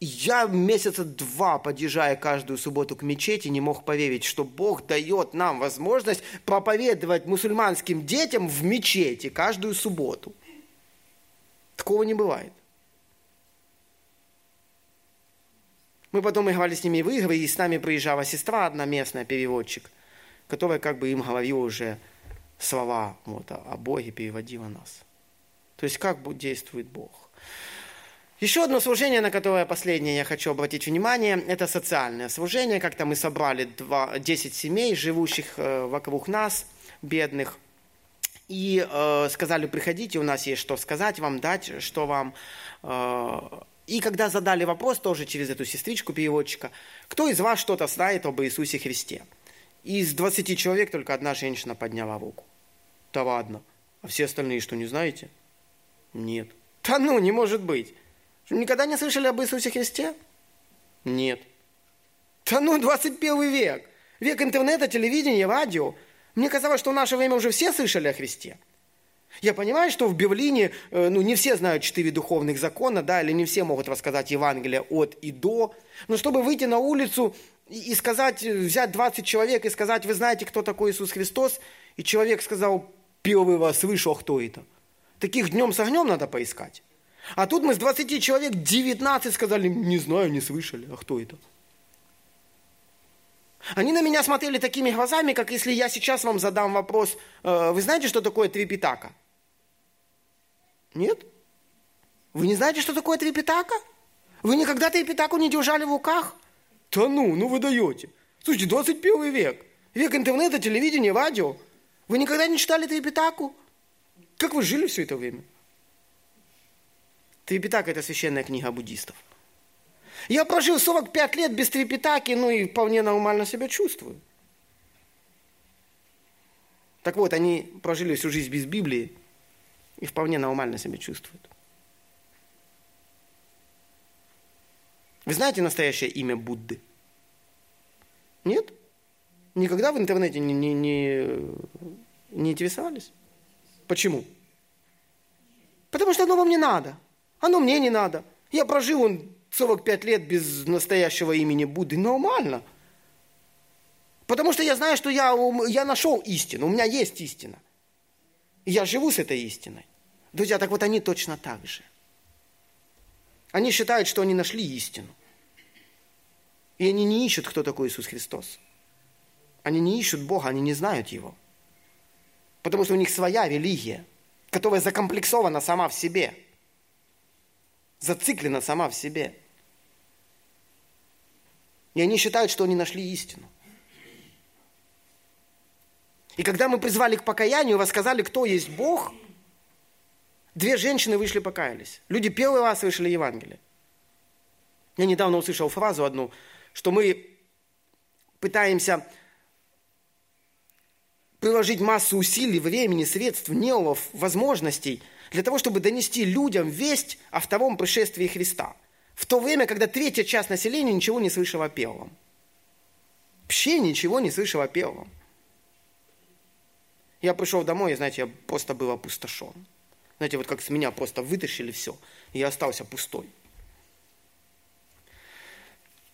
я месяца два, подъезжая каждую субботу к мечети, не мог поверить, что Бог дает нам возможность проповедовать мусульманским детям в мечети каждую субботу. Такого не бывает. Мы потом играли с ними в игры, и с нами приезжала сестра, одна местная переводчик, которая как бы им говорила уже слова вот, о Боге, переводила нас. То есть как действует Бог. Еще одно служение, на которое последнее я хочу обратить внимание, это социальное служение. Как-то мы собрали 2, 10 семей, живущих э, вокруг нас, бедных, и э, сказали, приходите, у нас есть что сказать вам, дать, что вам. Э, и когда задали вопрос, тоже через эту сестричку переводчика, кто из вас что-то знает об Иисусе Христе? Из 20 человек только одна женщина подняла руку. Да ладно. А все остальные что, не знаете? Нет. Да ну, не может быть. Никогда не слышали об Иисусе Христе? Нет. Да ну, 21 век. Век интернета, телевидения, радио. Мне казалось, что в наше время уже все слышали о Христе. Я понимаю, что в Берлине э, ну, не все знают четыре духовных закона, да, или не все могут рассказать Евангелие от и до. Но чтобы выйти на улицу и сказать, взять 20 человек и сказать, вы знаете, кто такой Иисус Христос, и человек сказал, первый вас слышу, а кто это? Таких днем с огнем надо поискать. А тут мы с 20 человек 19 сказали, не знаю, не слышали, а кто это? Они на меня смотрели такими глазами, как если я сейчас вам задам вопрос, э, вы знаете, что такое трипитака? Нет? Вы не знаете, что такое трипитака? Вы никогда трипитаку не держали в руках? Да ну, ну вы даете. Слушайте, 21 век. Век интернета, телевидения, радио. Вы никогда не читали трипитаку? Как вы жили все это время? Трипитака – это священная книга буддистов. Я прожил 45 лет без трипитаки, ну и вполне нормально себя чувствую. Так вот, они прожили всю жизнь без Библии и вполне нормально себя чувствуют. Вы знаете настоящее имя Будды? Нет? Никогда в интернете не, не, не, не интересовались? Почему? Потому что оно вам не надо. Оно мне не надо. Я прожил он 45 лет без настоящего имени Будды. Нормально. Потому что я знаю, что я, я нашел истину, у меня есть истина. И я живу с этой истиной. Друзья, так вот они точно так же. Они считают, что они нашли истину. И они не ищут, кто такой Иисус Христос. Они не ищут Бога, они не знают Его. Потому что у них своя религия, которая закомплексована сама в себе. Зациклена сама в себе. И они считают, что они нашли истину. И когда мы призвали к покаянию, рассказали, кто есть Бог, две женщины вышли покаялись. Люди первый раз слышали Евангелие. Я недавно услышал фразу одну, что мы пытаемся приложить массу усилий, времени, средств, нервов, возможностей для того, чтобы донести людям весть о втором пришествии Христа. В то время, когда третья часть населения ничего не слышала о первом. Вообще ничего не слышала о первом. Я пришел домой, и, знаете, я просто был опустошен. Знаете, вот как с меня просто вытащили все, и я остался пустой.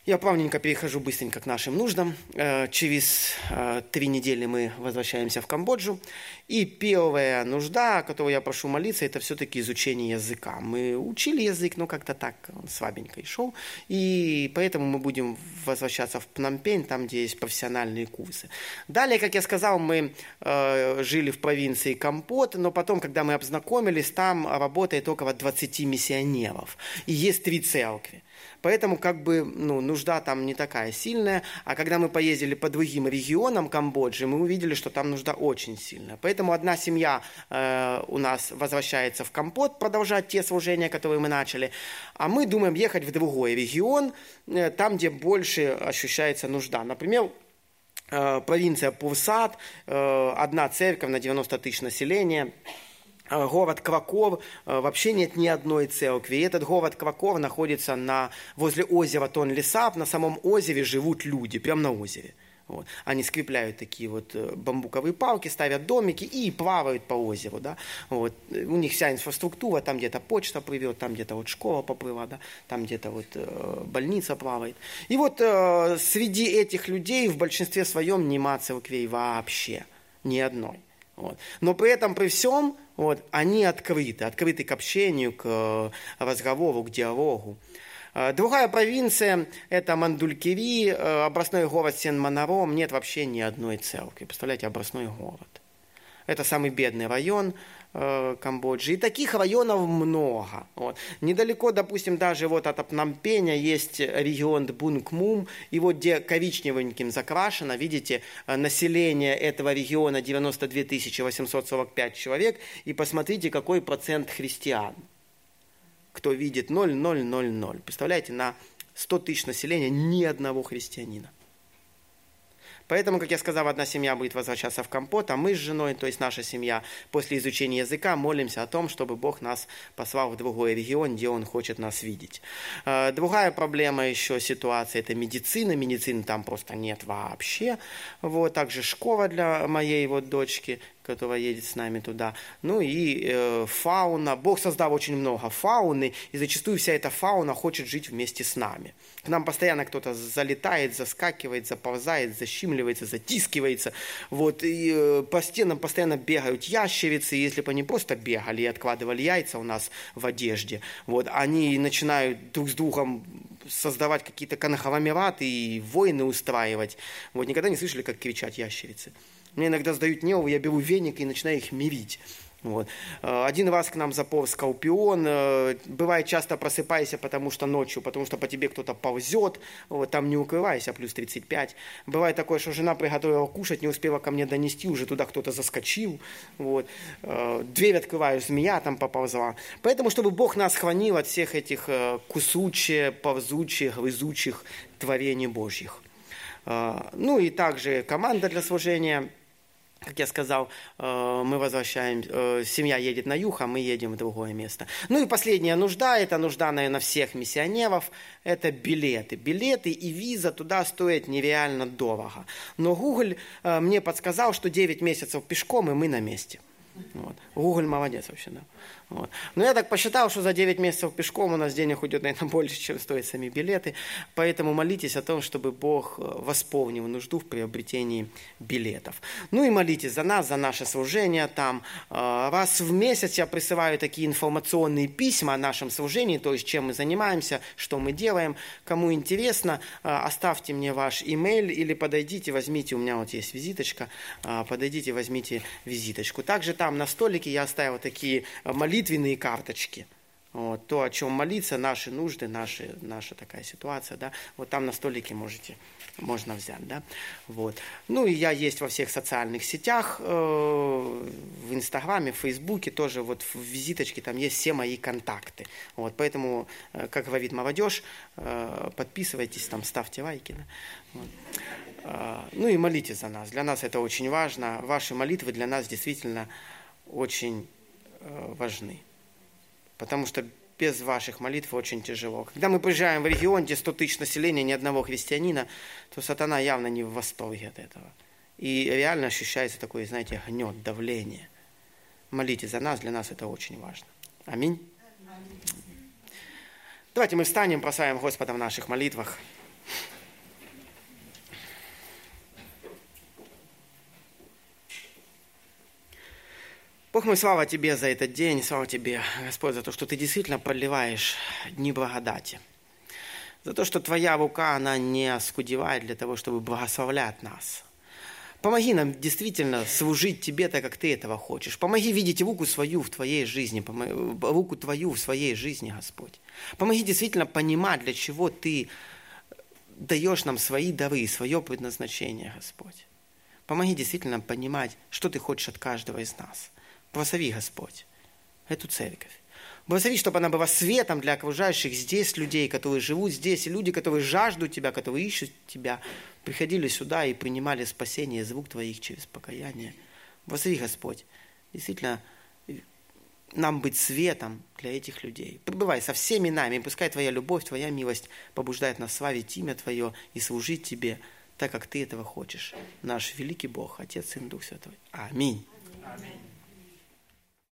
Я плавненько перехожу быстренько к нашим нуждам. Э, через э, три недели мы возвращаемся в Камбоджу. И первая нужда, о которой я прошу молиться, это все-таки изучение языка. Мы учили язык, но как-то так он слабенько шел. И поэтому мы будем возвращаться в Пномпень, там, где есть профессиональные курсы. Далее, как я сказал, мы э, жили в провинции Кампот, но потом, когда мы обзнакомились, там работает около 20 миссионеров. И есть три церкви. Поэтому как бы ну, нужда там не такая сильная. А когда мы поездили по другим регионам Камбоджи, мы увидели, что там нужда очень сильная. Поэтому одна семья э, у нас возвращается в Кампот продолжать те служения, которые мы начали. А мы думаем ехать в другой регион, э, там, где больше ощущается нужда. Например, э, провинция Пурсат, э, одна церковь на 90 тысяч населения – город Кваков, э, вообще нет ни одной церкви. И этот город Кваков находится на, возле озера Тонлесап. На самом озере живут люди, прямо на озере. Вот. Они скрепляют такие вот э, бамбуковые палки, ставят домики и плавают по озеру. Да? Вот. У них вся инфраструктура, там где-то почта плывет, там где-то вот школа поплыла, да? там где-то вот э, больница плавает. И вот э, среди этих людей в большинстве своем нема церквей вообще, ни одной. Вот. Но при этом, при всем, вот, они открыты, открыты к общению, к э, разговору, к диалогу. Э, другая провинция – это Мандулькири, э, областной город Сен-Монаром. Нет вообще ни одной церкви. Представляете, областной город. Это самый бедный район Камбоджи. И таких районов много. Вот. Недалеко, допустим, даже вот от Пномпеня есть регион Бункмум. И вот где коричневеньким закрашено, видите, э, население этого региона 92 845 человек. И посмотрите, какой процент христиан. Кто видит 0,000. Представляете, на 100 тысяч населения ни одного христианина. Поэтому, как я сказал, одна семья будет возвращаться в компот, а мы с женой, то есть наша семья, после изучения языка молимся о том, чтобы Бог нас послал в другой регион, где Он хочет нас видеть. Э, другая проблема еще ситуация – это медицина. Медицины там просто нет вообще. Вот, также школа для моей вот дочки, которая едет с нами туда. Ну и э, фауна. Бог создал очень много фауны, и зачастую вся эта фауна хочет жить вместе с нами. К нам постоянно кто-то залетает, заскакивает, заползает, защимливается, затискивается. Вот, и э, по стенам постоянно бегают ящерицы. Если бы они просто бегали и откладывали яйца у нас в одежде, вот, они начинают друг с другом создавать какие-то конхаламераты и войны устраивать. Вот, никогда не слышали, как кричат ящерицы. Мне иногда сдают нервы, я беру веник и начинаю их мирить. Вот. Э, один раз к нам заполз скорпион. Э, бывает, часто просыпайся, потому что ночью, потому что по тебе кто-то ползет. Вот, там не укрывайся, плюс 35. Бывает такое, что жена приготовила кушать, не успела ко мне донести, уже туда кто-то заскочил. Вот. Э, дверь открываю, змея там поползла. Поэтому, чтобы Бог нас хранил от всех этих кусучих, ползучих, грызучих творений Божьих. Ну и также команда для служения – как я сказал, э, мы возвращаем, э, семья едет на юг, а мы едем в другое место. Ну и последняя нужда, это нужда, наверное, всех миссионеров, это билеты. Билеты и виза туда стоят нереально дорого. Но Google э, мне подсказал, что 9 месяцев пешком, и мы на месте. Вот. Google молодец вообще, да. Вот. Но я так посчитал, что за 9 месяцев пешком у нас денег уйдет, наверное, <laughs> больше, чем стоят сами билеты. Поэтому молитесь о том, чтобы Бог э, восполнил нужду в приобретении билетов. Ну и молитесь за нас, за наше служение там. Э, раз в месяц я присылаю такие информационные письма о нашем служении, то есть чем мы занимаемся, что мы делаем. Кому интересно, э, оставьте мне ваш имейл или подойдите, возьмите, у меня вот есть визиточка, подойдите, возьмите визиточку. Также там на столике я оставил такие молитвы, молитвенные карточки. Вот, то, о чем молиться, наши нужды, наши, наша такая ситуация, да, вот там на столике можете, можно взять, да, вот. Ну, и я есть во всех социальных сетях, э, в Инстаграме, в Фейсбуке тоже, вот в визиточке там есть все мои контакты, вот, поэтому, э, как говорит молодежь, э, подписывайтесь, там, ставьте лайки, да, вот. Э, ну и молитесь за нас, для нас это очень важно, ваши молитвы для нас действительно очень важны. Потому что без ваших молитв очень тяжело. Когда мы приезжаем в регион, где 100 тысяч населения, ни одного христианина, то сатана явно не в восторге от этого. И реально ощущается такое, знаете, гнет, давление. Молитесь за нас, для нас это очень важно. Аминь. Давайте мы встанем, прославим Господа в наших молитвах. Бог мой, слава Тебе за этот день, слава Тебе, Господь, за то, что Ты действительно проливаешь дни благодати. За то, что Твоя рука, она не оскудевает для того, чтобы благословлять нас. Помоги нам действительно служить Тебе так, как Ты этого хочешь. Помоги видеть руку свою в Твоей жизни, руку Твою в своей жизни, Господь. Помоги действительно понимать, для чего Ты даешь нам свои дары, свое предназначение, Господь. Помоги действительно понимать, что Ты хочешь от каждого из нас – Благослови, Господь, эту церковь. Благослови, чтобы она была светом для окружающих здесь людей, которые живут здесь, и люди, которые жаждут Тебя, которые ищут Тебя, приходили сюда и принимали спасение из рук Твоих через покаяние. Благослови, Господь, действительно, нам быть светом для этих людей. Пребывай со всеми нами, и пускай Твоя любовь, Твоя милость побуждает нас славить имя Твое и служить Тебе, так как Ты этого хочешь. Наш великий Бог, Отец и Дух Святой. Аминь. Аминь.